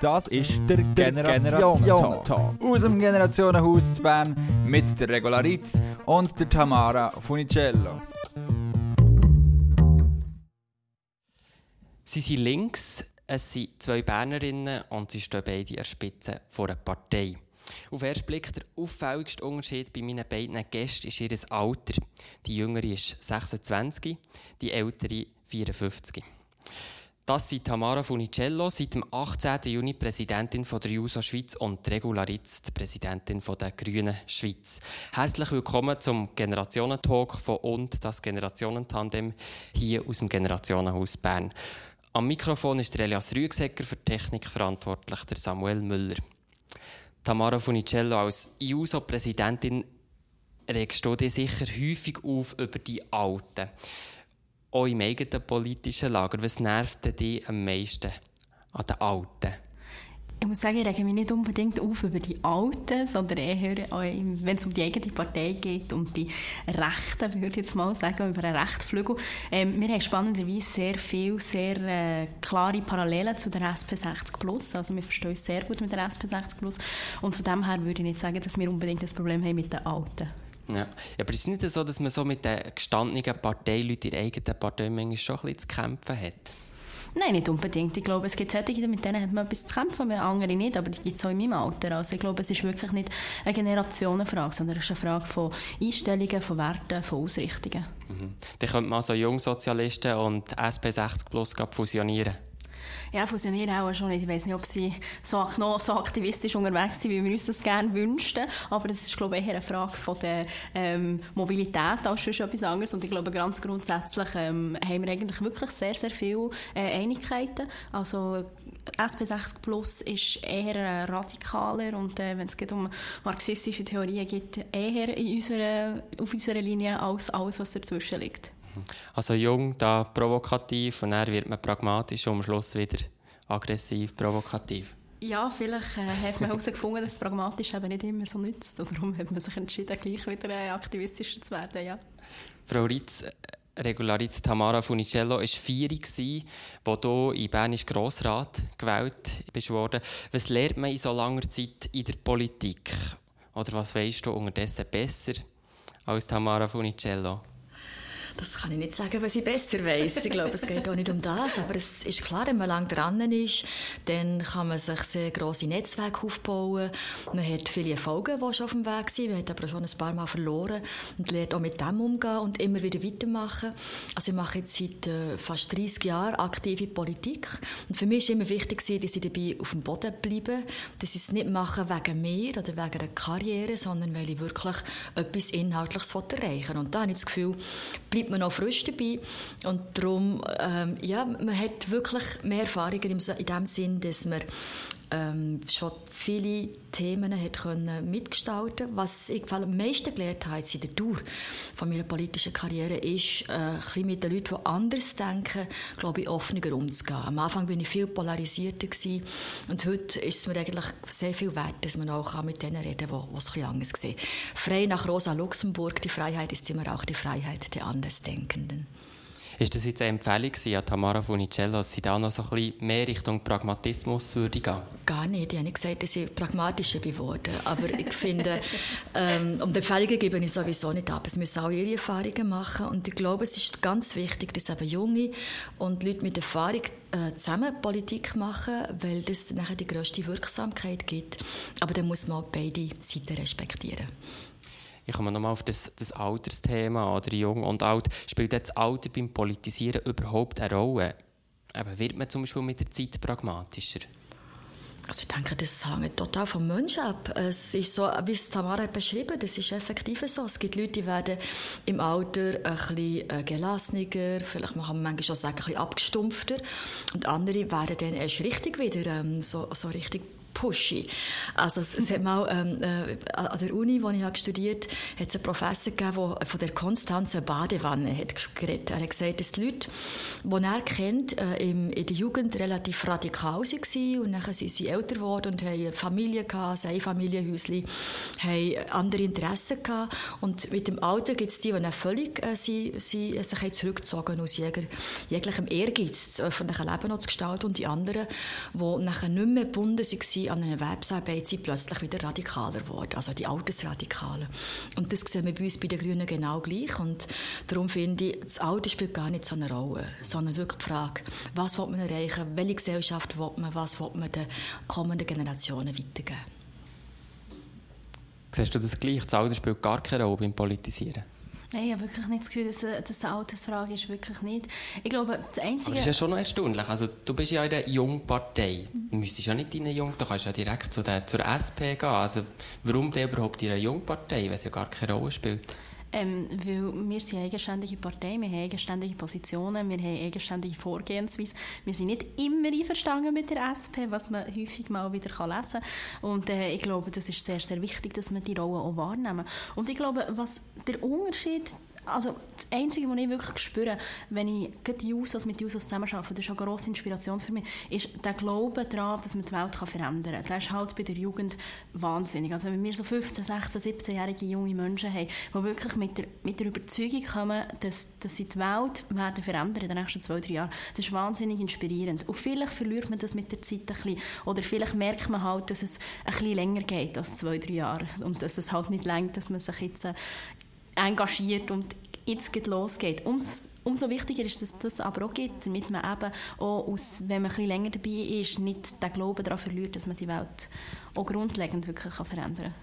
Das ist der Generationen-Talk. Aus dem Generationenhaus zu Bern mit der Regularitz und der Tamara Funicello. Sie sind links, es sind zwei Bernerinnen und sie stehen beide an der Spitze vor einer Partei. Auf den ersten Blick der auffälligste Unterschied bei meinen beiden Gästen ist ihr Alter. Die jüngere ist 26, die ältere 54. Das sind Tamara Funicello, seit dem 18. Juni Präsidentin von der JUSO Schweiz und Regularitz, Präsidentin von der Grünen Schweiz. Herzlich willkommen zum Generationentalk von und das Generationentandem hier aus dem Generationenhaus Bern. Am Mikrofon ist Elias Rüegsecker, für Technik verantwortlich der Samuel Müller. Tamara Funicello als JUSO-Präsidentin regst du dich sicher häufig auf über die Alten auch im eigenen politischen Lager, was nervt dich am meisten an den Alten? Ich muss sagen, ich rege mich nicht unbedingt auf über die Alten, sondern eher, wenn es um die eigene Partei geht, um die Rechten, würde ich jetzt mal sagen, über einen Rechtflügel. Ähm, wir haben spannenderweise sehr viele, sehr äh, klare Parallelen zu der SP60 Plus. Also wir verstehen uns sehr gut mit der SP60 Plus. Und von dem her würde ich nicht sagen, dass wir unbedingt das Problem haben mit den Alten. Ja. Aber ist es nicht so, dass man so mit den gestandenen Parteileuten in der eigenen Partei manchmal schon ein bisschen zu kämpfen hat? Nein, nicht unbedingt. Ich glaube, es gibt solche, mit denen hat man etwas zu kämpfen, mit anderen nicht, aber die gibt es auch in meinem Alter. Also ich glaube, es ist wirklich nicht eine Generationenfrage, sondern es ist eine Frage von Einstellungen, von Werten, von Ausrichtungen. Mhm. Dann könnte man also Jungsozialisten und SP60 Plus fusionieren ja, fusionieren auch schon. Ich weiß nicht, ob sie so, so aktivistisch unterwegs sind, wie wir uns das gerne wünschten. Aber das ist, glaube ich, eher eine Frage von der ähm, Mobilität als schon etwas anderes. Und ich glaube, ganz grundsätzlich ähm, haben wir eigentlich wirklich sehr, sehr viele äh, Einigkeiten. Also SP60 Plus ist eher radikaler und äh, wenn es um marxistische Theorien geht, eher in unserer, auf unserer Linie als alles, was dazwischen liegt. Also jung, da provokativ und dann wird man pragmatisch und am Schluss wieder aggressiv, provokativ. Ja, vielleicht äh, hat man herausgefunden, dass pragmatisch eben nicht immer so nützt. Und darum hat man sich entschieden, gleich wieder äh, aktivistischer zu werden. Ja. Frau Ritz, Regularitz Tamara Funicello war vier, wo du in Bernisch Grossrat gewählt bist worden. Was lernt man in so langer Zeit in der Politik? Oder was weißt du unterdessen besser als Tamara Funicello? Das kann ich nicht sagen, was ich besser weiß. Ich glaube, es geht auch nicht um das. Aber es ist klar, wenn man lang dran ist, dann kann man sich sehr grosse Netzwerke aufbauen. Man hat viele Erfolge, die schon auf dem Weg sind. Man hat aber schon ein paar Mal verloren und lernt auch mit dem umgehen und immer wieder weitermachen. Also ich mache jetzt seit äh, fast 30 Jahren aktive Politik. Und für mich war immer wichtig, dass ich dabei auf dem Boden bleibe. Dass ich es nicht mache wegen mir oder wegen einer Karriere, sondern weil ich wirklich etwas Inhaltliches erreichen will. Und da habe ich das Gefühl, bleibt man noch frisch dabei. Und darum, ähm, ja, man hat wirklich mehr Erfahrungen in dem Sinn, dass man ähm, schon viele Themen hat können mitgestalten Was ich am meisten gelernt habe in der Dauer von meiner politischen Karriere ist, äh, ein bisschen mit den Leuten, die anders denken, glaube ich, offener umzugehen. Am Anfang bin ich viel polarisierter gewesen, und heute ist es mir eigentlich sehr viel wert, dass man auch mit denen reden kann, die es ein anders sehen. Frei nach Rosa Luxemburg, die Freiheit ist immer auch die Freiheit der Andersdenkenden. Ist das jetzt eine Empfehlung an Tamara Funicello, dass sie da noch so ein bisschen mehr Richtung Pragmatismus würde gehen? Gar nicht. Ich habe nicht gesagt, dass ich pragmatischer geworden Aber ich finde, ähm, um die Empfehlungen gebe ich sowieso nicht ab. Es müssen auch ihre Erfahrungen machen. Und ich glaube, es ist ganz wichtig, dass eben Junge und Leute mit Erfahrung äh, zusammen Politik machen, weil das nachher die grösste Wirksamkeit gibt. Aber dann muss man auch beide Seiten respektieren. Ich komme nochmal auf das, das Altersthema oder jung und alt. Spielt das Alter beim Politisieren überhaupt eine Rolle? Aber wird man zum Beispiel mit der Zeit pragmatischer? Also ich denke, das hängt total vom Menschen ab. Es ist so, wie es Tamara hat beschrieben, das ist effektiv so. Es gibt Leute, die werden im Alter ein bisschen äh, gelassener, vielleicht kann man manchmal schon sagen, ein bisschen abgestumpfter. Und andere werden dann erst richtig wieder ähm, so, so richtig pushy. Also es, es hat mal ähm, äh, an der Uni, wo ich habe studiert habe, hat es einen Professor gegeben, der von der Konstanze Badewanne hat geredet. Er hat gesagt, dass die Leute, die er kennt, äh, in der Jugend relativ radikal waren und dann sind sie älter geworden und haben Familie gehabt, ein Familienhäuschen, haben andere Interessen gehabt und mit dem Alter gibt es die, die dann völlig äh, sie, sie, sich zurückgezogen aus jeger, jeglichem Ehrgeiz, das öffentliche Leben noch zu gestalten und die anderen, die nachher nicht mehr gebunden waren an einer Websarbeit, sind plötzlich wieder radikaler geworden, also die Altersradikalen. Und das sehen wir bei uns bei den Grünen genau gleich und darum finde ich, das Alter spielt gar nicht so eine Rolle, sondern wirklich die Frage, was will man erreichen, welche Gesellschaft will man, was will man den kommenden Generationen weitergeben. Siehst du das gleich? Das Alter spielt gar keine Rolle beim Politisieren? Nein, ich habe wirklich nicht das Gefühl, dass, das eine Altersfrage ist. Wirklich nicht. Ich glaube, das Einzige... Aber das ist ja schon noch erstaunlich. Also, du bist ja in einer Jungpartei. Du müsstest ja nicht in eine Jung... Du kannst ja direkt zu der, zur SP gehen. Also, warum denn überhaupt in einer Jungpartei, wenn es ja gar keine Rolle spielt? Ähm, weil wir sind eine eigenständige Partei, wir haben eigenständige Positionen, wir haben eigenständige Vorgehensweise. Wir sind nicht immer einverstanden mit der SP, was man häufig mal wieder lesen kann. Und äh, ich glaube, das ist sehr, sehr wichtig, dass wir die Rolle auch wahrnehmen. Und ich glaube, was der Unterschied also das Einzige, was ich wirklich spüre, wenn ich die Jusos mit Jusos zusammenarbeite, das ist eine grosse Inspiration für mich, ist der Glaube daran, dass man die Welt verändern kann. Das ist halt bei der Jugend wahnsinnig. Also wenn wir so 15, 16, 17-jährige junge Menschen haben, die wirklich mit der, mit der Überzeugung kommen, dass, dass sie die Welt werden verändern in den nächsten zwei, drei Jahren, das ist wahnsinnig inspirierend. Und vielleicht verliert man das mit der Zeit ein bisschen. Oder vielleicht merkt man halt, dass es ein bisschen länger geht als zwei, drei Jahre. Und dass es halt nicht längt, dass man sich jetzt engagiert und jetzt geht losgeht. Ums, umso wichtiger ist, dass das aber auch gibt, damit man eben auch, aus, wenn man bisschen länger dabei ist, nicht den Glauben daran verliert, dass man die Welt auch grundlegend wirklich verändern kann.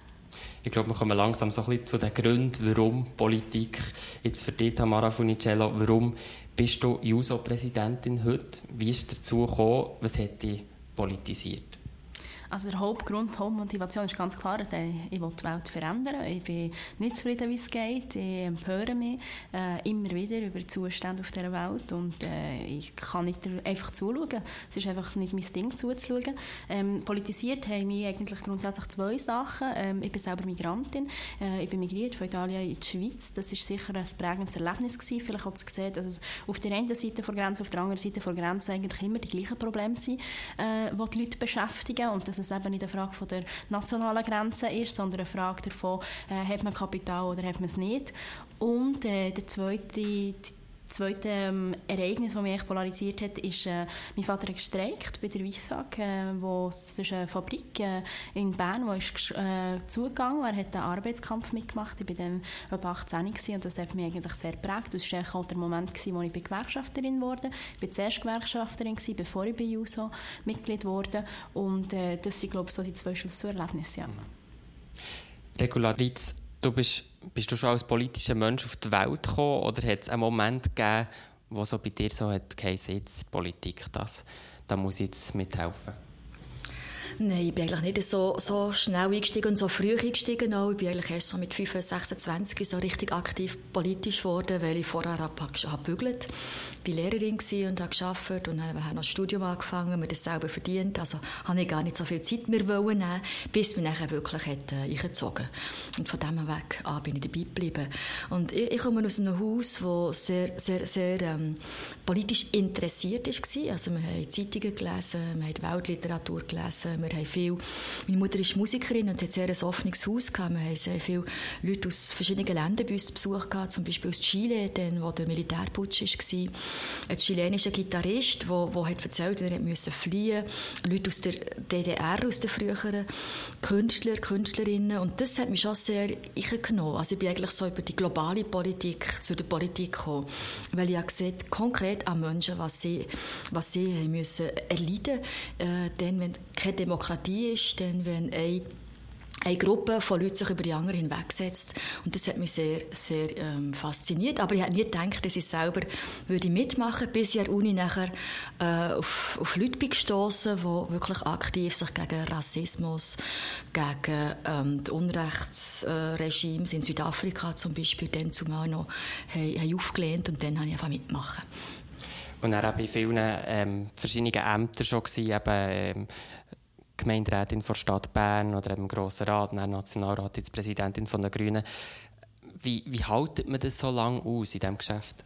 Ich glaube, wir kommen langsam so ein bisschen zu den Gründen, warum Politik jetzt für dich, Tamara Funicello, warum bist du JUSO-Präsidentin heute? Wie ist es dazu gekommen? Was hat dich politisiert? Also der Hauptgrund, die Hauptmotivation ist ganz klar, ich will die Welt verändern. Ich bin nicht zufrieden, wie es geht. Ich empöre mich äh, immer wieder über die Zustände auf dieser Welt und äh, ich kann nicht einfach zuschauen. Es ist einfach nicht mein Ding zuzuschauen. Ähm, politisiert haben mich eigentlich grundsätzlich zwei Sachen. Ähm, ich bin selber Migrantin. Äh, ich bin migriert von Italien in die Schweiz. Das war sicher ein prägendes Erlebnis gewesen. Vielleicht hat es gesehen, dass es auf der einen Seite der Grenze, auf der anderen Seite der Grenze eigentlich immer die gleichen Probleme sind, äh, die die Leute beschäftigen und dass es eben nicht eine Frage von der nationalen Grenze ist, sondern eine Frage davon, äh, hat man Kapital oder hat man es nicht. Und äh, der zweite, zweite ähm, Ereignis, das mich polarisiert hat, ist, äh, mein Vater hat gestreikt bei der WIFAG, äh, wo, das ist eine Fabrik äh, in Bern, die ist äh, zugegangen. Er hat einen Arbeitskampf mitgemacht. Ich war dann etwa 18 und das hat mich eigentlich sehr geprägt. Das war auch der Moment, gewesen, wo ich Gewerkschafterin wurde. Ich war zuerst Gewerkschafterin, gewesen, bevor ich bei JUSO Mitglied wurde. Und äh, das sind, glaube ich, so die zwei Schlusserlebnisse. Ja. Regularitz, du bist bist du schon als politischer Mensch auf die Welt gekommen oder hat es einen Moment gegeben, wo so bei dir so hat geheißen, jetzt Politik, das, da muss ich jetzt mithelfen? Nein, ich bin eigentlich nicht so, so schnell eingestiegen und so früh eingestiegen. Auch. Ich bin eigentlich erst so mit 25, 26 so richtig aktiv politisch geworden, weil ich vorher habe, habe. Ich war Lehrerin und habe gearbeitet und habe noch ein Studium angefangen, mir das selber verdient. Also habe ich gar nicht so viel Zeit mehr nehmen, bis mich nachher wirklich hat, äh, eingezogen Und von diesem Weg an bin ich dabei geblieben. Und ich, ich komme aus einem Haus, das sehr, sehr, sehr ähm, politisch interessiert war. Also wir haben Zeitungen gelesen, wir haben Weltliteratur gelesen, wir haben viel, meine Mutter ist Musikerin und hat sehr ein offenes Haus gehabt. Wir haben sehr viele Leute aus verschiedenen Ländern bei uns zu Besuch gehabt, zum Beispiel aus Chile, dann, wo der Militärputsch war. Ein chilenischer Gitarrist, der, der hat erzählt, er musste fliehen. Leute aus der DDR, aus den früheren Künstler, Künstlerinnen. Und das hat mich schon sehr eingenommen. Also ich bin eigentlich so über die globale Politik zu der Politik gekommen. Weil ich habe gesehen, konkret an Menschen, was sie, was sie müssen erleiden äh, wenn keine Demokratie ist, dann wenn eine eine Gruppe von Leuten sich über die anderen hinwegsetzt. Und das hat mich sehr, sehr ähm, fasziniert. Aber ich hätte nie gedacht, dass ich selber würde mitmachen bis ich an der Uni nachher äh, auf, auf Leute bin gestossen, die wirklich aktiv sich gegen Rassismus, gegen ähm, die Unrechtsregimes in Südafrika zum Beispiel dann zumal noch haben, haben aufgelehnt und dann habe ich einfach mitmachen. Und er war bei vielen ähm, verschiedenen Ämtern schon gewesen, eben, ähm, Gemeinderätin der Stadt Bern oder im Grossen Rat, dann Nationalrat, jetzt Präsidentin von der Grünen. Wie, wie haltet man das so lange aus in diesem Geschäft?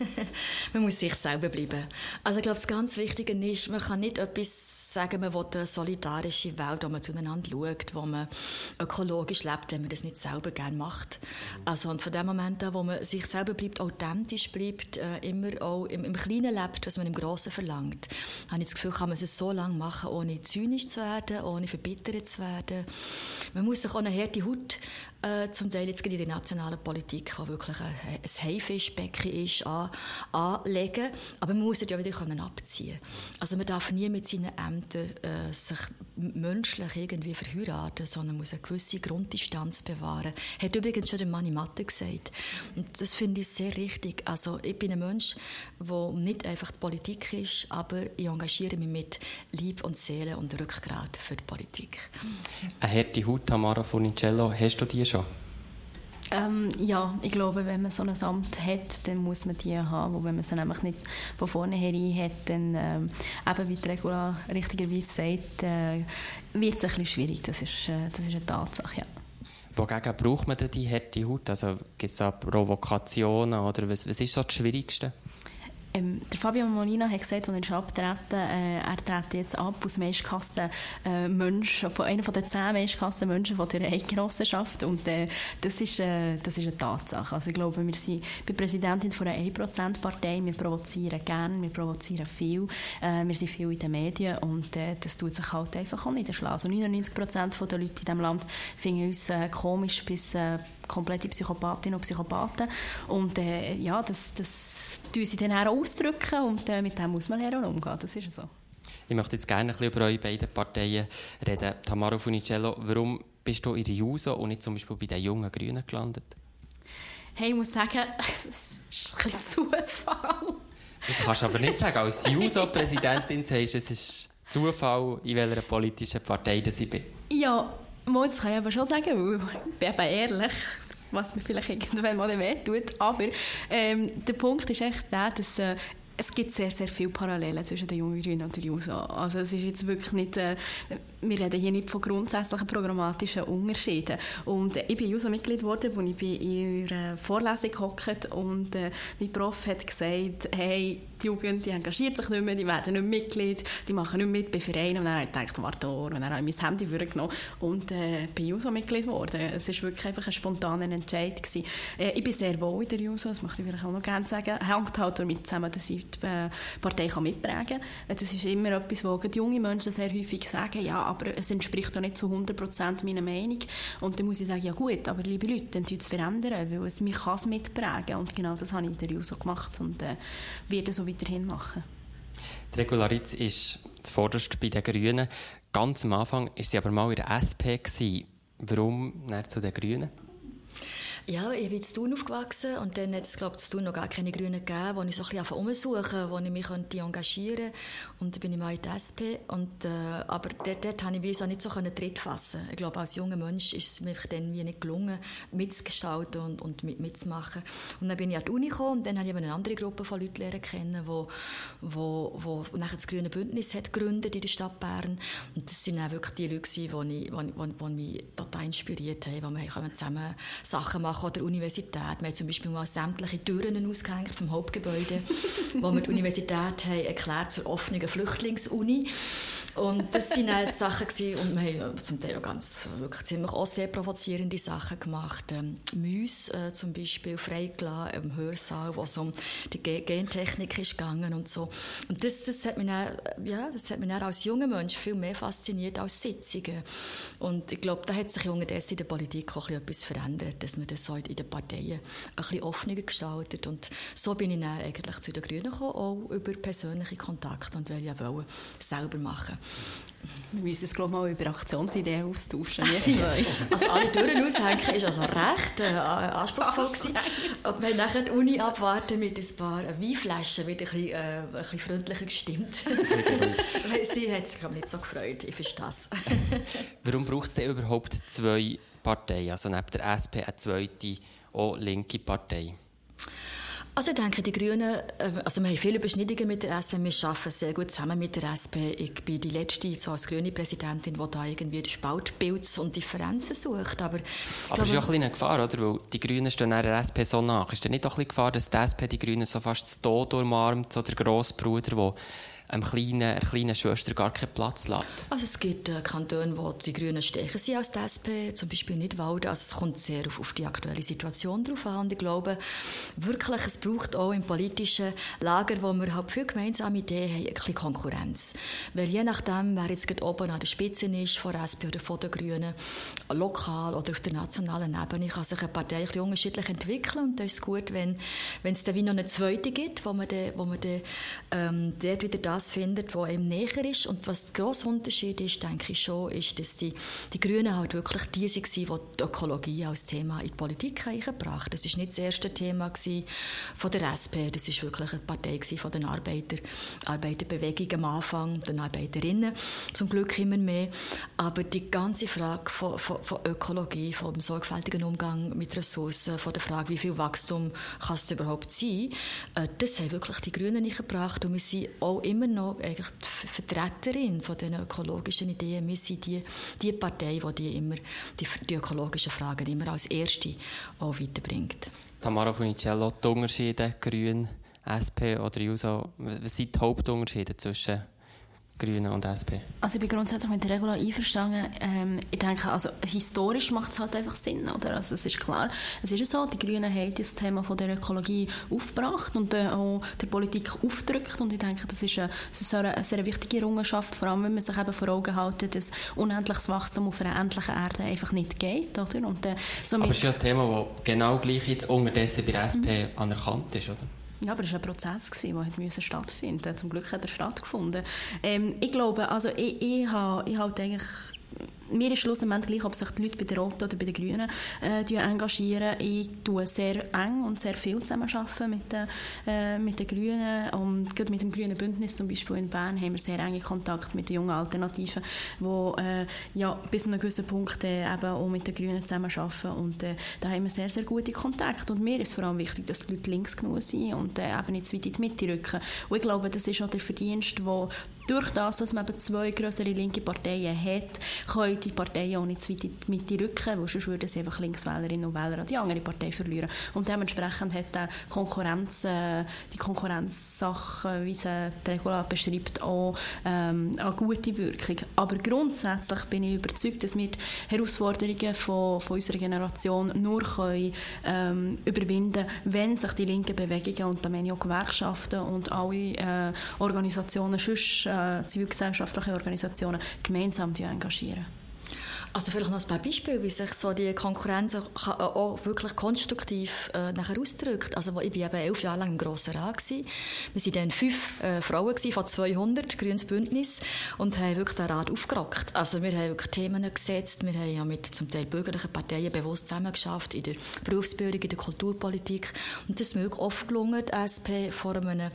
man muss sich selber bleiben. Also ich glaube, das ganz Wichtige ist, man kann nicht etwas sagen, man will eine solidarische Welt, wo man zueinander schaut, wo man ökologisch lebt, wenn man das nicht selber gerne macht. Also und von dem Moment an, wo man sich selber bleibt, authentisch bleibt, äh, immer auch im, im, Kleinen lebt, was man im Großen verlangt, habe ich das Gefühl, kann man es so lange machen, ohne zynisch zu werden, ohne verbittert zu werden. Man muss sich auch eine harte Haut äh, zum Teil jetzt in der nationalen Politik, wo wirklich ein, ein Haifischbecken ist, an, anlegen. Aber man muss es ja wieder können abziehen Also man darf nie mit seinen Ämtern äh, sich menschlich irgendwie verheiraten, sondern muss eine gewisse Grunddistanz bewahren. Hat übrigens schon der Manni Matte gesagt. Und das finde ich sehr richtig. Also ich bin ein Mensch, der nicht einfach die Politik ist, aber ich engagiere mich mit Liebe und Seele und Rückgrat für die Politik. Eine harte Haut, Tamara Funicello, hast du die schon? Ähm, ja, ich glaube, wenn man so ein Amt hat, dann muss man die haben. Und wenn man sie nämlich nicht von vornherein hat, dann, ähm, eben wie die Regula richtigerweise sagt, äh, wird es ein bisschen schwierig. Das ist, äh, das ist eine Tatsache, ja. Wogegen braucht man denn die harte Haut? Also gibt es da Provokationen oder was, was ist so das Schwierigste? Ähm, der Fabio Molina hat gesagt, als er abtreten äh, er tritt jetzt ab als meistgehassten äh, Mensch, von einer der zehn meistgehassten Menschen von der Eidgenossenschaft und äh, das, ist, äh, das ist eine Tatsache. Also ich glaube, wir sind bei Präsidentin von einer 1%-Partei, wir provozieren gerne, wir provozieren viel, äh, wir sind viel in den Medien und äh, das tut sich halt einfach auch niederschlagen. Also 99% der Leute in diesem Land finden uns äh, komisch bis äh, komplette Psychopathinnen und Psychopathen und äh, ja, das, das tun sie dann auch ausdrücken und äh, mit dem muss man lernen umgehen. Das ist so. Ich möchte jetzt gerne ein bisschen über eure beiden Parteien reden. Tamaro Funicello, warum bist du in der JUSO und nicht zum Beispiel bei den jungen Grünen gelandet? Hey, ich muss sagen, es ist ein bisschen Zufall. Das kannst du aber nicht sagen. Als JUSO-Präsidentin sagst du, es ist Zufall, in welcher politischen Partei ich bin. Ja, das kann ich aber schon sagen, weil ich bin ehrlich was mir vielleicht irgendwann mal wehtut. Aber ähm, der Punkt ist echt der, dass äh, es gibt sehr, sehr viele Parallelen zwischen den Jungen Grünen und der JUSO. Also es ist jetzt wirklich nicht, äh, wir reden hier nicht von grundsätzlichen programmatischen Unterschieden. Und äh, ich bin JUSO-Mitglied geworden, als ich bei ihrer Vorlesung gehockt und äh, mein Prof hat gesagt, hey, die Jugend die engagiert sich nicht mehr, die werden nicht Mitglied, die machen nicht mit bei Vereinen. Und dann habe ich gedacht, warte, und dann habe ich mein Handy vorgenommen und äh, bin JUSO-Mitglied geworden. Es war wirklich einfach ein spontaner Entscheid. Gewesen. Äh, ich bin sehr wohl in der JUSO, das möchte ich vielleicht auch noch gerne sagen. Hängt halt damit zusammen, dass ich die äh, Partei kann mitprägen kann. Das ist immer etwas, wo junge Menschen sehr häufig sagen, ja, aber es entspricht doch nicht zu 100% meiner Meinung. Und dann muss ich sagen, ja gut, aber liebe Leute, dann tut es verändern, weil es mich kann es mitprägen. Und genau das habe ich in der JUSO gemacht und äh, werde so weiterhin machen. Die Regularitz ist zuvorderst bei den Grünen. Ganz am Anfang war sie aber mal in der SP. Gewesen. Warum zu den Grünen? Ja, ich bin in Thun aufgewachsen und dann hat es, glaube ich, Thun noch gar keine Grünen gegeben, wo ich so ein bisschen umsuchen wo ich mich engagieren Und dann bin ich mal in der SP. Und, äh, aber dort, dort konnte ich wie so nicht so Tritt fassen. Ich glaube, als junger Mensch ist es mir dann wie nicht gelungen, mitzugestalten und, und mit, mitzumachen. Und dann bin ich an die Uni gekommen und dann habe ich eine andere Gruppe von Leuten lernen kennen, wo, wo, wo nachher das Grüne Bündnis hat gegründet in der Stadt Bern. Und das sind auch wirklich die Leute, die, die mich total inspiriert haben, wo wir zusammen Sachen machen an der Universität. Wir haben zum Beispiel mal sämtliche Türen ausgehängt vom Hauptgebäude, wo wir die Universität haben erklärt zur offenen Flüchtlingsuni. Und das waren halt Sachen gewesen, und wir haben zum Teil auch ganz, wirklich ziemlich auch sehr provozierende Sachen gemacht. Ähm, Müs äh, zum Beispiel freigelassen im Hörsaal, wo es um die Gentechnik ist gegangen und so. Und das, das hat mich dann, ja, das hat mich dann als junger Mensch viel mehr fasziniert als Sitzungen. Und ich glaube, da hat sich unterdessen in der Politik auch etwas verändert, dass man das so in den Parteien ein bisschen offener gestaltet. Und so bin ich dann eigentlich zu den Grünen gekommen, auch über persönliche Kontakte und will ja wollen, selber machen. Wir müssen es glaube mal über Aktionsideen austauschen. also alle Türen aushängen ist also recht äh, anspruchsvoll gewesen. Und wir haben nachher die Uni abwarten mit ein paar Weinflaschen, wieder ein bisschen, äh, ein bisschen freundlicher gestimmt. Sie hat sich glaube nicht so gefreut. Ich verstehe das. Warum braucht es denn überhaupt zwei Parteien? Also neben der SP eine zweite, auch linke Partei? Also ich denke, die Grünen, äh, also wir haben viele Überschneidungen mit der SP, wir arbeiten sehr gut zusammen mit der SP. Ich bin die letzte so als grüne Präsidentin, die da irgendwie Spaltbilds und Differenzen sucht. Aber, aber es ist ja ein eine Gefahr, oder? Weil die Grünen stehen der SP so nach. Ist denn nicht auch ein Gefahr, dass die SP die Grünen so fast zu Tod umarmt, so der Grossbruder, der einem kleinen, einer kleinen Schwester gar keinen Platz lässt? Also es gibt äh, Kantone, wo die Grünen stärker sind als die SP, zum Beispiel Nidwalden. Also es kommt sehr auf, auf die aktuelle Situation drauf an. Und ich glaube wirklich, es braucht auch im politischen Lager, wo wir halt viele gemeinsame Ideen haben, ein bisschen Konkurrenz. Weil je nachdem, wer jetzt gerade oben an der Spitze ist, von der SP oder von den Grünen, lokal oder auf der nationalen Ebene, kann sich eine Partei ein unterschiedlich entwickeln. Und das ist gut, wenn, wenn es dann wie noch eine zweite gibt, wo man dann, wo man dann ähm, dort wieder das das findet, was ihm näher ist. Und was der grosse Unterschied ist, denke ich schon, ist, dass die, die Grünen halt wirklich die waren, die die Ökologie als Thema in die Politik eingebracht haben. Das war nicht das erste Thema von der SP, das war wirklich eine Partei von den Arbeiter, Arbeiterbewegung am Anfang, den Arbeiterinnen, zum Glück immer mehr. Aber die ganze Frage von, von, von Ökologie, vom sorgfältigen Umgang mit Ressourcen, von der Frage, wie viel Wachstum kann es überhaupt sein, äh, das haben wirklich die Grünen nicht gebracht und wir sind auch immer noch eigentlich die Vertreterin von den ökologischen Ideen. Wir sind die, die Partei, die, die immer die, die ökologischen Fragen immer als erste auch weiterbringt. Tamara Funicello, die Unterschiede Grün, SP oder JUSO, was sind die Hauptunterschiede zwischen Grünen und SP? Also ich bin grundsätzlich mit der Regula einverstanden. Ähm, ich denke, also historisch macht es halt einfach Sinn, oder? Also es ist klar, es ist so, die Grünen haben das Thema von der Ökologie aufgebracht und äh, auch der Politik aufgedrückt und ich denke, das ist, eine, das ist eine, sehr wichtige Errungenschaft, vor allem wenn man sich eben vor Augen hält, dass unendliches Wachstum auf einer endlichen Erde einfach nicht geht, oder? Und, äh, Aber es ist ja ein Thema, das genau gleich jetzt unterdessen bei der SP mhm. anerkannt ist, oder? Ja, aber es war ein Prozess, der stattfinden musste. Zum Glück hat er stattgefunden. Ähm, ich glaube, also ich, ich habe ich halt eigentlich mir ist schlussendlich gleich, ob sich die Leute bei den Roten oder bei den Grünen äh, engagieren. Ich tue sehr eng und sehr viel zusammenarbeiten mit den, äh, mit den Grünen. Und gerade mit dem Grünen Bündnis zum Beispiel in Bern haben wir sehr enge Kontakt mit den jungen Alternativen, die äh, ja, bis zu einem gewissen Punkt äh, eben auch mit den Grünen zusammenarbeiten. Und äh, da haben wir sehr, sehr gute Kontakte. Und mir ist vor allem wichtig, dass die Leute links genug sind und äh, eben nicht zu weit in die Mitte rücken. Und ich glaube, das ist auch der Verdienst, wo durch das, dass man eben zwei größere linke Parteien hat, können die Parteien auch nicht zu weit in die rücken, weil sonst würden sie einfach Linkswählerinnen und Wähler an die andere Partei verlieren. Und dementsprechend hat die Konkurrenz, äh, die Konkurrenzsache, wie sie die Regula beschreibt, auch ähm, eine gute Wirkung. Aber grundsätzlich bin ich überzeugt, dass wir die Herausforderungen von, von unserer Generation nur können, ähm, überwinden können, wenn sich die linken Bewegungen und da meine ich auch Gewerkschaften und alle äh, Organisationen sonst äh, äh, zivilgesellschaftliche Organisationen gemeinsam engagieren. Also vielleicht noch ein paar Beispiele, wie sich so die Konkurrenz auch, äh, auch wirklich konstruktiv äh, nachher ausdrückt. Also ich war eben elf Jahre lang im Grossen Rat. Gewesen. Wir waren dann fünf äh, Frauen gewesen, von 200, Grünes Bündnis, und haben wirklich den Rat aufgerockt. Also wir haben wirklich Themen gesetzt, wir haben ja mit zum Teil bürgerlichen Parteien bewusst zusammengeschafft, in der Berufsbildung, in der Kulturpolitik. Und das ist mir wirklich oft gelungen, die SP vor einem,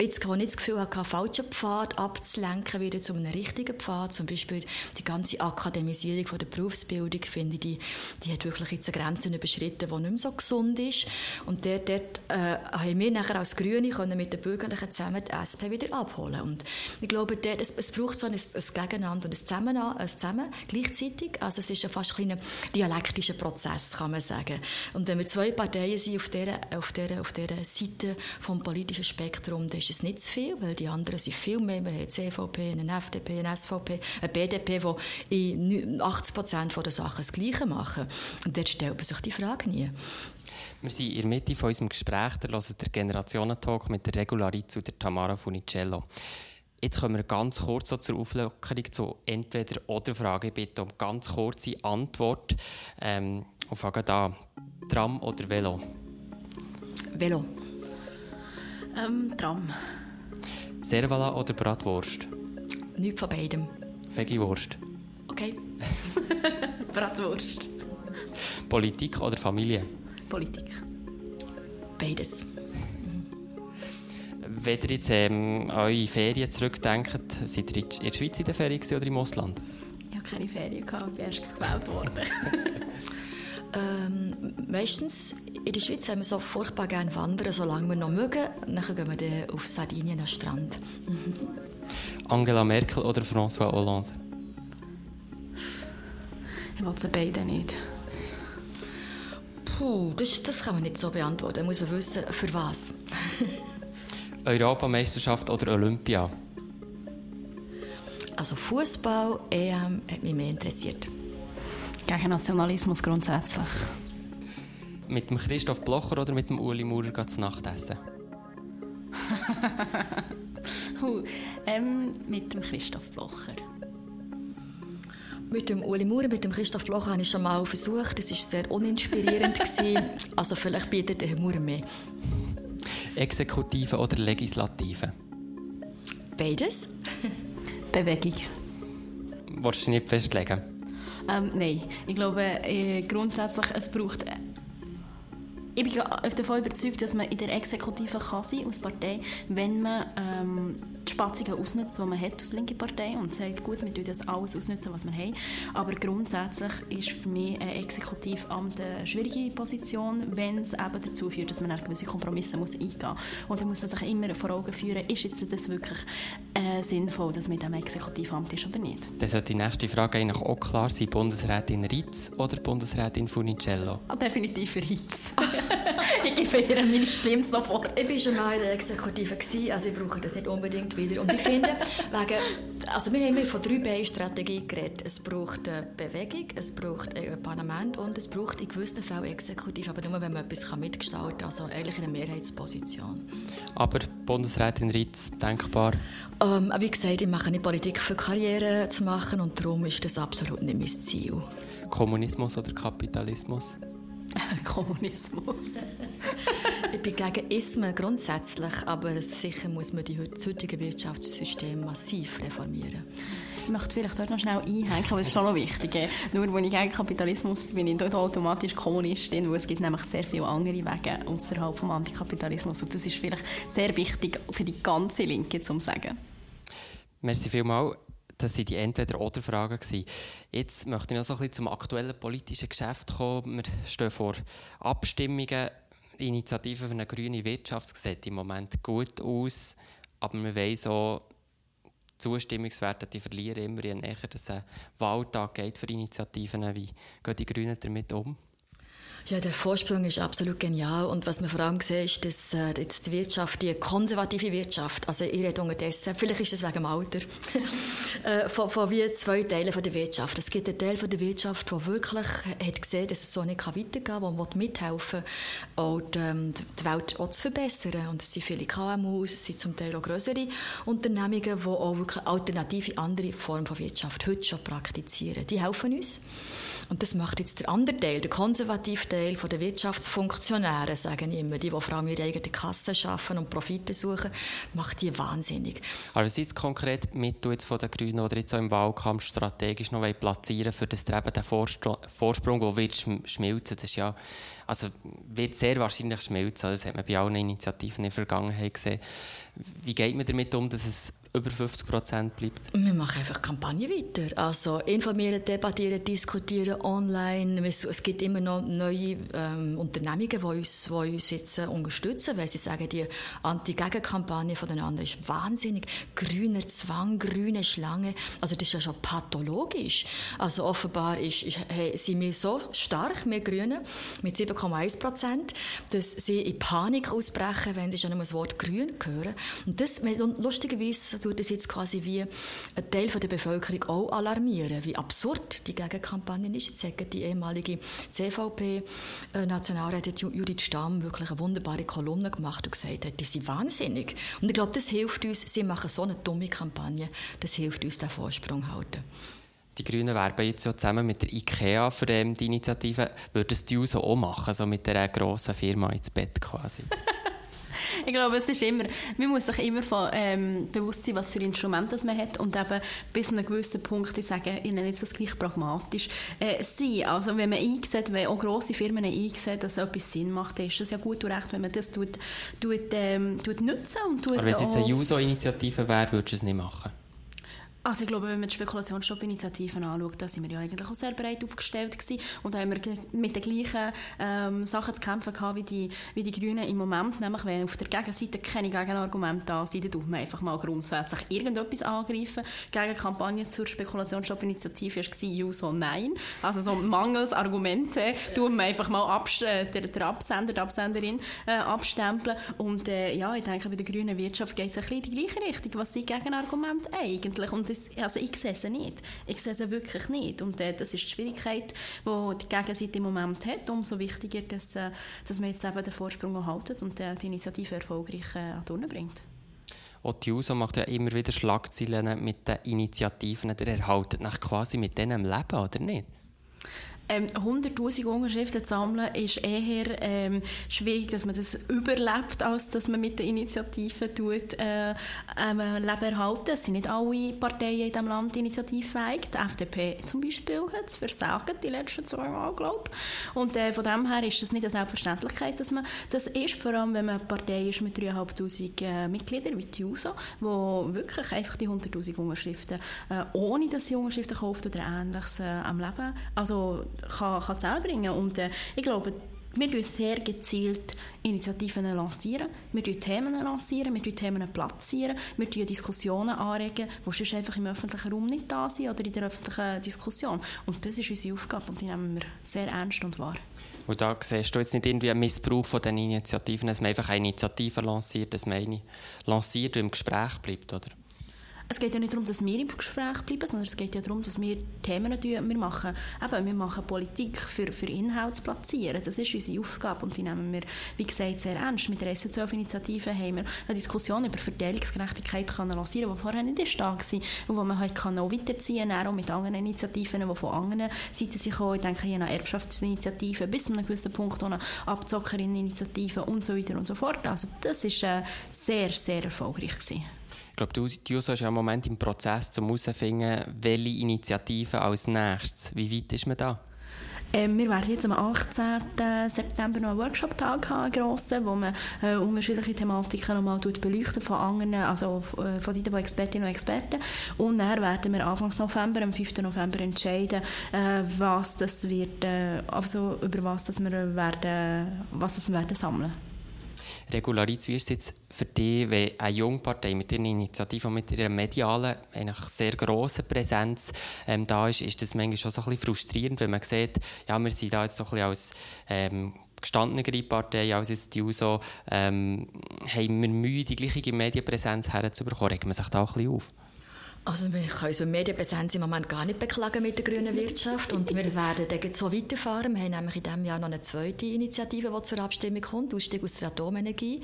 jetzt wo ich das Gefühl hatte, falschen Pfad abzulenken, wieder zu einem richtigen Pfad. Zum Beispiel die ganze Akademisierung von der Berufsbildung, finde ich, die, die hat wirklich jetzt Grenzen überschritten, die nicht mehr so gesund ist. Und dort, dort äh, haben wir nachher als Grüne können mit den Bürgerlichen zusammen die SP wieder abholen. Und ich glaube, dort, es, es braucht so ein, ein Gegeneinander und ein Zusammen, ein Zusammen gleichzeitig. Also es ist ja fast ein dialektischer Prozess, kann man sagen. Und wenn wir zwei Parteien sind auf dieser, auf dieser, auf dieser Seite vom politischen Spektrum, dann ist es nicht zu viel, weil die anderen sind viel mehr. Wir haben eine CVP, eine FDP, eine SVP, eine BDP, die in 80 80 Prozent der Sachen das Gleiche machen. Und dort stellt man sich die Frage nie. Wir sind in der Mitte von unserem Gespräch, der hören der Generationentalk mit der Regularitz und der Tamara Funicello. Jetzt kommen wir ganz kurz so zur Auflockerung zu entweder oder Frage. Ich bitte um ganz kurze Antwort. Ähm, und fangen da Tram oder Velo? Velo. Ähm, Tram. Servala oder Bratwurst? Nichts von beidem. Veggie-Wurst. Okay. Bratwurst. Politik oder Familie? Politik. Beides. Wenn ihr jetzt ähm, eure Ferien zurückdenkt, seid ihr in der Schweiz in der Ferien oder im Ausland? Ich hatte keine Ferien, ich bin erst gewählt worden. Ähm, meistens in der Schweiz haben wir so furchtbar gerne wandern, solange wir noch mögen. Dann gehen wir dann auf Sardinien am Strand. Angela Merkel oder François Hollande? Ich will sie beide nicht. Puh, das, das kann man nicht so beantworten. Da muss man wissen, für was. Europameisterschaft oder Olympia? Also Fußball, EM hat mich mehr interessiert. Gegen Nationalismus grundsätzlich. Mit dem Christoph Blocher oder mit dem Uli Maurer zu Nacht essen? uh, ähm, mit dem Christoph Blocher. Mit dem Uli Maurer, mit dem Christoph Blocher habe ich schon mal versucht. Das war sehr uninspirierend. also vielleicht bietet der Herr Maurer mehr. Exekutive oder Legislative? Beides. Bewegung. Wolltest du nicht festlegen? Ähm, nein, ich glaube äh, grundsätzlich, es braucht ich bin davon überzeugt, dass man in der Exekutive kann sein als Partei, wenn man ähm, Spatzungen ausnutzt, die man hat als linke Partei und sagt, gut, wir tun das alles ausnutzen, was wir haben. Aber grundsätzlich ist für mich ein Exekutivamt eine schwierige Position, wenn es eben dazu führt, dass man eine gewisse Kompromisse muss eingehen muss. Und dann muss man sich immer vor Augen führen, ist jetzt das wirklich äh, sinnvoll, dass man in diesem Exekutivamt ist oder nicht. Dann sollte die nächste Frage eigentlich auch klar sein, Bundesrätin Ritz oder Bundesrätin Funicello? Ah, definitiv Ritz. ich gebe ihr meine Stimme sofort. Ich war schon mal in der Exekutive, also ich brauche das nicht unbedingt wieder. Und ich finde, wegen, also wir haben immer von drei Beine-Strategie geredet. Es braucht eine Bewegung, es braucht ein Parlament und es braucht in gewissen Fällen Exekutiv, aber nur, wenn man etwas mitgestalten kann, also eigentlich in einer Mehrheitsposition. Aber Bundesrätin Ritz, denkbar? Ähm, wie gesagt, ich mache nicht Politik für Karriere zu machen und darum ist das absolut nicht mein Ziel. Kommunismus oder Kapitalismus? Kommunismus. ich bin gegen Ismen grundsätzlich, aber sicher muss man die heutige Wirtschaftssystem massiv reformieren. Ich möchte vielleicht dort noch schnell einhängen, aber das ist schon noch wichtig. Nur wenn ich gegen Kapitalismus bin, bin ich dort automatisch Kommunistin, weil es gibt nämlich sehr viele andere Wege außerhalb des Antikapitalismus und das ist vielleicht sehr wichtig für die ganze Linke, zu sagen. Merci vielmals. Das waren die Entweder-Oder-Fragen. Jetzt möchte ich noch so ein bisschen zum aktuellen politischen Geschäft kommen. Wir stehen vor Abstimmungen. Die Initiative für eine grüne Wirtschaft sieht im Moment gut aus, aber wir wissen auch, Zustimmungswerte die verlieren immer, je näher es ein Wahltag geht für Initiativen. Wie gehen die Grünen damit um? Ja, der Vorsprung ist absolut genial. Und was man vor allem sieht, ist, dass äh, jetzt die Wirtschaft, die konservative Wirtschaft, also ich rede unterdessen, vielleicht ist es wegen dem Alter, äh, von, von wie zwei Teilen von der Wirtschaft. Es gibt einen Teil von der Wirtschaft, der wirklich hat gesehen, dass es so nicht weitergehen kann, der mithelfen und ähm, die Welt auch zu verbessern. Und es sind viele KMUs, es sind zum Teil auch größere Unternehmungen, die auch wirklich alternative, andere Formen von Wirtschaft heute schon praktizieren. Die helfen uns. Und das macht jetzt der andere Teil, der konservative Teil der Wirtschaftsfunktionäre, sagen immer, die, die vor allem ihre eigene Kasse schaffen und Profite suchen, macht die wahnsinnig. Aber was jetzt konkret mit jetzt von den Grünen oder jetzt auch im Wahlkampf strategisch noch platzieren für das eben den Vorsprung, der wird schmilzen, das ist ja, also wird sehr wahrscheinlich schmilzen, das hat man bei allen Initiativen in der Vergangenheit gesehen. Wie geht man damit um, dass es über 50 Prozent bleibt? Wir machen einfach Kampagne weiter. Also informieren, debattieren, diskutieren online. Es gibt immer noch neue ähm, Unternehmungen, die uns, die uns jetzt äh, unterstützen, weil sie sagen, die Anti-Gegen-Kampagne voneinander ist wahnsinnig. Grüner Zwang, grüne Schlange. Also das ist ja schon pathologisch. Also offenbar ist, ist, hey, sind wir so stark, wir Grünen, mit 7,1 Prozent, dass sie in Panik ausbrechen, wenn sie schon nur das Wort grün hören. Und das, lustigerweise, tut es jetzt quasi wie ein Teil der Bevölkerung auch alarmieren, wie absurd die Gegenkampagne ist. Jetzt hat die ehemalige CVP-Nationalrätin Judith Stamm wirklich eine wunderbare Kolumne gemacht und gesagt hat, die sind wahnsinnig. Und ich glaube, das hilft uns, sie machen so eine dumme Kampagne, das hilft uns, den Vorsprung zu halten. Die Grünen werben jetzt ja zusammen mit der IKEA für ähm, die Initiative. Würden es die auch machen, so mit der grossen Firma ins Bett quasi? ich glaube, es ist immer, man muss sich immer von, ähm, bewusst sein, was für Instrumente man hat und eben bis zu einem gewissen Punkt, ich sage, ich nenne jetzt das gleich pragmatisch, äh, sein. Also wenn man einsieht, wenn auch grosse Firmen einsehen, dass etwas Sinn macht, dann ist das ja gut und recht, wenn man das tut, tut, ähm, tut nutzen und tut Aber wenn es jetzt eine Juso-Initiative wäre, würdest du es nicht machen? Also ich glaube, wenn man die Spekulationsstopp-Initiativen anschaut, da sind wir ja eigentlich auch sehr breit aufgestellt gewesen und haben wir mit den gleichen ähm, Sachen zu kämpfen gehabt wie die, wie die Grünen im Moment, nämlich wenn auf der Gegenseite keine Gegenargumente da sind, dann tut man einfach mal grundsätzlich irgendetwas angreifen. Gegen Kampagne zur Spekulationsstopp-Initiative war «Juso Nein», also so mangels Argumente tut man einfach mal äh, der, der Absender, die Absenderin äh, abstempeln. Und äh, ja, ich denke, bei der grünen Wirtschaft geht es ein bisschen in die gleiche Richtung, was sind Gegenargumente eigentlich. Und das, also ich sehe sie nicht. Ich sehe sie wirklich nicht. Und äh, das ist die Schwierigkeit, die die Gegenseite im Moment hat. Umso wichtiger, dass, äh, dass man jetzt eben den Vorsprung auch haltet und äh, die Initiative erfolgreich äh, an die bringt. Auch die JUSO macht ja immer wieder Schlagzeilen mit den Initiativen. Der erhaltet nach quasi mit denen Leben, oder nicht? Ähm, 100'000 Unterschriften zu sammeln ist eher ähm, schwierig, dass man das überlebt, als dass man mit den Initiativen tut, äh, ähm, Leben erhalten. Es sind nicht alle Parteien in diesem Land initiativfähig. Die FDP zum Beispiel hat es versagt, die letzten zwei Jahre, glaube ich. Und äh, von dem her ist das nicht eine Selbstverständlichkeit, dass man das ist, vor allem wenn man eine Partei ist mit 3'500 äh, Mitgliedern, wie die JUSO, wo wirklich einfach die 100'000 Unterschriften, äh, ohne dass sie Unterschriften kauft oder Ähnliches äh, am Leben, also kann, kann zusammenbringen Und äh, ich glaube, wir lancieren sehr gezielt Initiativen lancieren. Wir lancieren Themen lancieren, wir Themen platzieren, wir regen Diskussionen anregen, die sonst einfach im öffentlichen Raum nicht da sind oder in der öffentlichen Diskussion. Und das ist unsere Aufgabe und die nehmen wir sehr ernst und wahr. Und da siehst du jetzt nicht irgendwie einen Missbrauch von den Initiativen, dass man einfach eine Initiative lanciert, dass man eine lanciert und im Gespräch bleibt, oder? Es geht ja nicht darum, dass wir im Gespräch bleiben, sondern es geht ja darum, dass wir Themen. Wir machen, eben, wir machen Politik für, für Inhalt zu platzieren. Das ist unsere Aufgabe und die nehmen wir, wie gesagt, sehr ernst. Mit der SO12-Initiative haben wir eine Diskussion über Verteilungsgerechtigkeit können lancieren, die vorher nicht da war und wo man halt kann auch weiterziehen kann, auch mit anderen Initiativen, die von anderen Seiten sich kommen. Ich denke hier an Erbschaftsinitiativen bis zu einem gewissen Punkt auch eine Abzockerinneninitiative und so weiter und so fort. Also das ist äh, sehr, sehr erfolgreich gewesen. Ich glaube, du, du bist ja im Moment im Prozess, um herauszufinden, welche Initiativen als nächstes. Wie weit ist man da? Ähm, wir werden jetzt am 18. September noch einen Workshop-Tag haben, grossen, wo man äh, unterschiedliche Thematiken nochmal beleuchten von anderen, also äh, von Seiten von Expertinnen und Experten. Und dann werden wir Anfang November, am 5. November entscheiden, äh, was das wird, äh, also über was das wir werden, was das wir werden sammeln. Regularitz, wie ist es jetzt für dich, wenn eine Jungpartei mit ihrer Initiative und mit ihrer medialen, eigentlich sehr grossen Präsenz ähm, da ist, ist das manchmal schon so ein bisschen frustrierend, wenn man sieht, ja, wir sind da jetzt so ein bisschen als ähm, gestandenere Partei als jetzt die USO, ähm, haben wir Mühe, die gleiche Medienpräsenz herzubekommen. Regt man sich da auch ein bisschen auf? Also wir können unsere Medienpräsenz im Moment gar nicht beklagen mit der grünen Wirtschaft und wir werden dann so weiterfahren. Wir haben nämlich in diesem Jahr noch eine zweite Initiative, die zur Abstimmung kommt, Ausstieg aus der Atomenergie.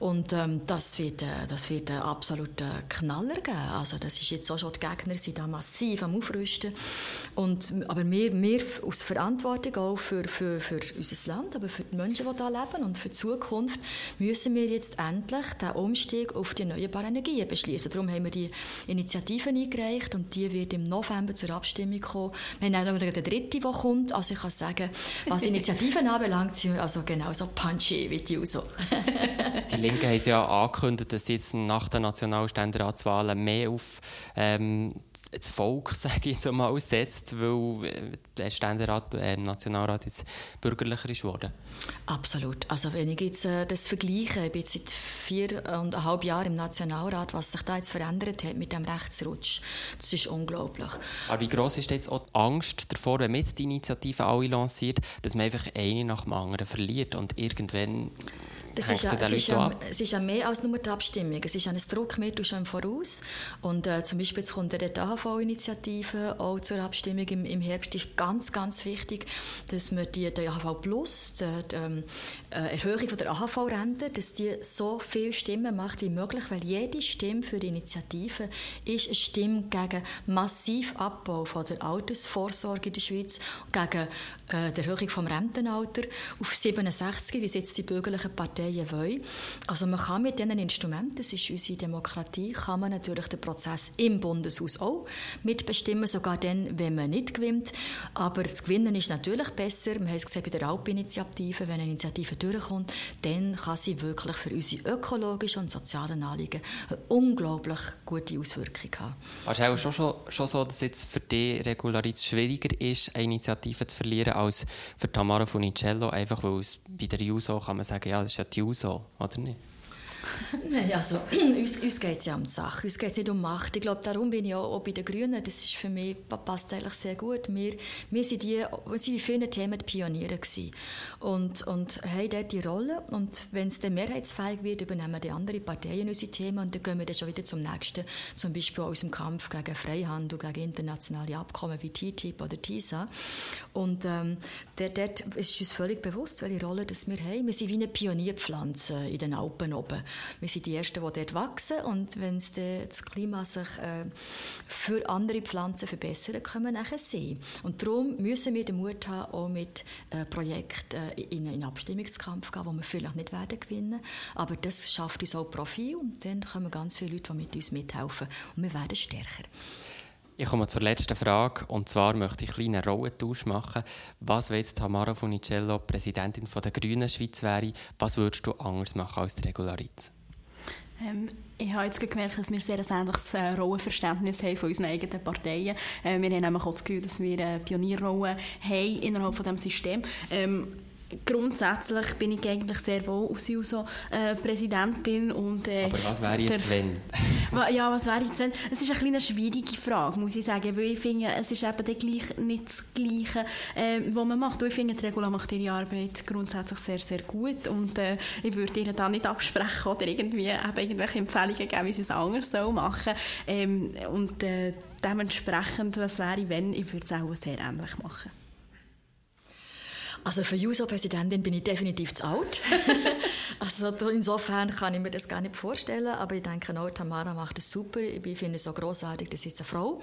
Und ähm, das wird, äh, das wird ein absoluter Knaller geben. Also das ist jetzt auch schon, die Gegner sind da massiv am Aufrüsten. Und, aber wir, wir aus Verantwortung auch für, für, für unser Land, aber für die Menschen, die hier leben und für die Zukunft, müssen wir jetzt endlich den Umstieg auf die erneuerbaren Energien beschließen. Darum haben wir die Initiative Initiative eingereicht und die wird im November zur Abstimmung kommen. Wir haben auch noch eine dritte, die kommt. Also ich kann sagen, was Initiativen anbelangt, sind wir also genauso punchy wie die USO. die Linken haben ja angekündigt, dass sie jetzt nach den Nationalständeratswahlen mehr auf ähm, das Volk, sage ich jetzt mal, setzt, weil äh, der Ständerat, äh, Nationalrat jetzt bürgerlicher ist geworden? Absolut. Also wenn ich jetzt äh, das vergleiche, ich bin jetzt seit viereinhalb Jahren im Nationalrat, was sich da jetzt verändert hat mit dem Rechtsrutsch, das ist unglaublich. Aber wie groß ist jetzt auch die Angst davor, wenn man jetzt die Initiative alle lanciert, dass man einfach eine nach dem anderen verliert und irgendwann das ist ja, es, ist ja, es ist ja mehr als nur die Abstimmung. Es ist ein Druckmittel schon im Voraus. Und äh, zum Beispiel jetzt kommt die AHV-Initiative auch zur Abstimmung im, im Herbst. ist ganz, ganz wichtig, dass wir die, die AHV Plus, die, die äh, Erhöhung von der AHV-Rente, dass die so viele Stimmen macht wie möglich, weil jede Stimme für die Initiative ist eine Stimme gegen massiv Abbau von der Altersvorsorge in der Schweiz, gegen äh, die Erhöhung vom Rentenalter auf 67, wie es jetzt die bürgerlichen Parteien Parteien wollen. Also man kann mit diesen Instrumenten, das ist unsere Demokratie, kann man natürlich den Prozess im Bundeshaus auch mitbestimmen, sogar dann, wenn man nicht gewinnt. Aber das Gewinnen ist natürlich besser. Wir haben es gesehen bei der Alp-Initiative, wenn eine Initiative durchkommt, dann kann sie wirklich für unsere ökologischen und sozialen Anliegen eine unglaublich gute Auswirkung haben. Also auch schon, schon, schon so, dass jetzt für die Regularität schwieriger ist, eine Initiative zu verlieren, als für Tamara Funicello, einfach weil es bei der JUSO kann man sagen, ja, das ist ja die JUSO, oder nicht? Nein, also uns, uns geht es ja um die Sache, uns geht es nicht um Macht. Ich glaube, darum bin ich auch, bei den Grünen, das ist für mich, passt eigentlich sehr gut. Wir, wir sind die, wir sind bei vielen Themen die Pioniere gewesen und, und haben dort die Rolle und wenn es dann mehrheitsfähig wird, übernehmen die anderen Parteien unsere Themen und dann gehen wir dann schon wieder zum nächsten, zum Beispiel aus dem Kampf gegen Freihandel, gegen internationale Abkommen wie TTIP oder TISA und ähm, dort, dort ist uns völlig bewusst, welche Rolle das wir haben. Wir sind wie eine Pionierpflanze in den Alpen oben. Wir sind die Ersten, die dort wachsen und wenn das Klima sich äh, für andere Pflanzen verbessert, können wir nachher sehen. Und darum müssen wir den Mut haben, auch mit äh, Projekten äh, in einen Abstimmungskampf gehen, wo wir vielleicht nicht werden gewinnen, aber das schafft uns auch Profil und dann kommen ganz viele Leute, die mit uns mithelfen und wir werden stärker. Ich komme zur letzten Frage und zwar möchte ich einen kleinen Rollentausch machen. Was, wenn jetzt Tamara Funicello Präsidentin von der Grünen Schweiz wäre, was würdest du anders machen als die Regularitz? Ähm, ich habe jetzt gemerkt, dass wir sehr ein ähnliches äh, Rollenverständnis haben von unseren eigenen Parteien. Äh, wir haben nämlich auch das Gefühl, dass wir eine Pionierrolle haben innerhalb von diesem System. Ähm, grundsätzlich bin ich eigentlich sehr wohl als JUSO-Präsidentin. Äh, Aber was wäre jetzt, wenn? ja, was wäre jetzt, wenn? Es ist eine, schwierige Frage, muss ich sagen, weil ich finde, es ist eben gleich, nicht das Gleiche, äh, was man macht. ich finde, Regula macht ihre Arbeit grundsätzlich sehr, sehr gut und äh, ich würde ihr da nicht absprechen oder irgendwie eben irgendwelche Empfehlungen geben, wie sie es anders so machen ähm, und äh, dementsprechend, was wäre, wenn, ich würde es auch sehr ähnlich machen. Also für JUSO-Präsidentin bin ich definitiv zu alt. also insofern kann ich mir das gar nicht vorstellen, aber ich denke auch, Tamara macht es super. Ich finde es so großartig, dass jetzt eine Frau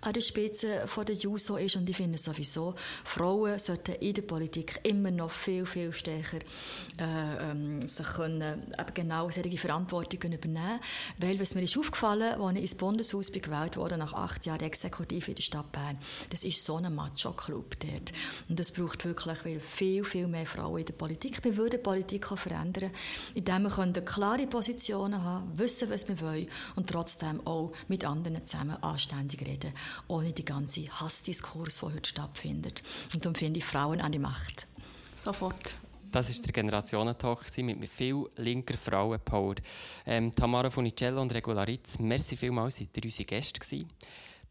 an der Spitze von der JUSO ist und ich finde sowieso, Frauen sollten in der Politik immer noch viel, viel stärker äh, ähm, sich können, eben genau solche Verantwortungen übernehmen, weil was mir ist aufgefallen, als ich ins Bundeshaus bin gewählt wurde, nach acht Jahren Exekutiv in der Stadt Bern, das ist so ein Macho-Club dort und das braucht wirklich viel, viel mehr Frauen in der Politik. Wir würden Politik auch verändern, indem wir klare Positionen haben, wissen, was wir wollen und trotzdem auch mit anderen zusammen anständig reden, ohne die ganze Hassdiskurs, der heute stattfindet. Und darum finde ich Frauen an die Macht. Sofort. Das war der Generationentalk mit viel linker Frauenpower. Ähm, Tamara Funicello und Regularitz, merci vielmals, seid ihr unsere Gäste gewesen.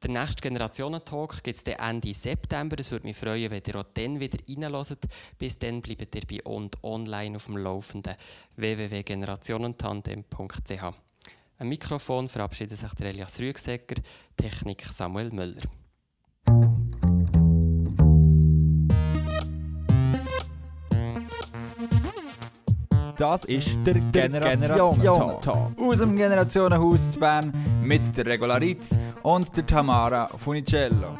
Der nächste Generationentalk gibt es Ende September. Es würde mich freuen, wenn ihr auch dann wieder reinhört. Bis dann bleibt ihr bei und online auf dem Laufenden www.generationentandem.ch. Ein Mikrofon verabschiedet sich der Elias Rüegsecker, Technik Samuel Müller. Das ist der, der Generationentag. Aus dem Generationenhaus zu Bern mit der Regularitz und der Tamara Funicello.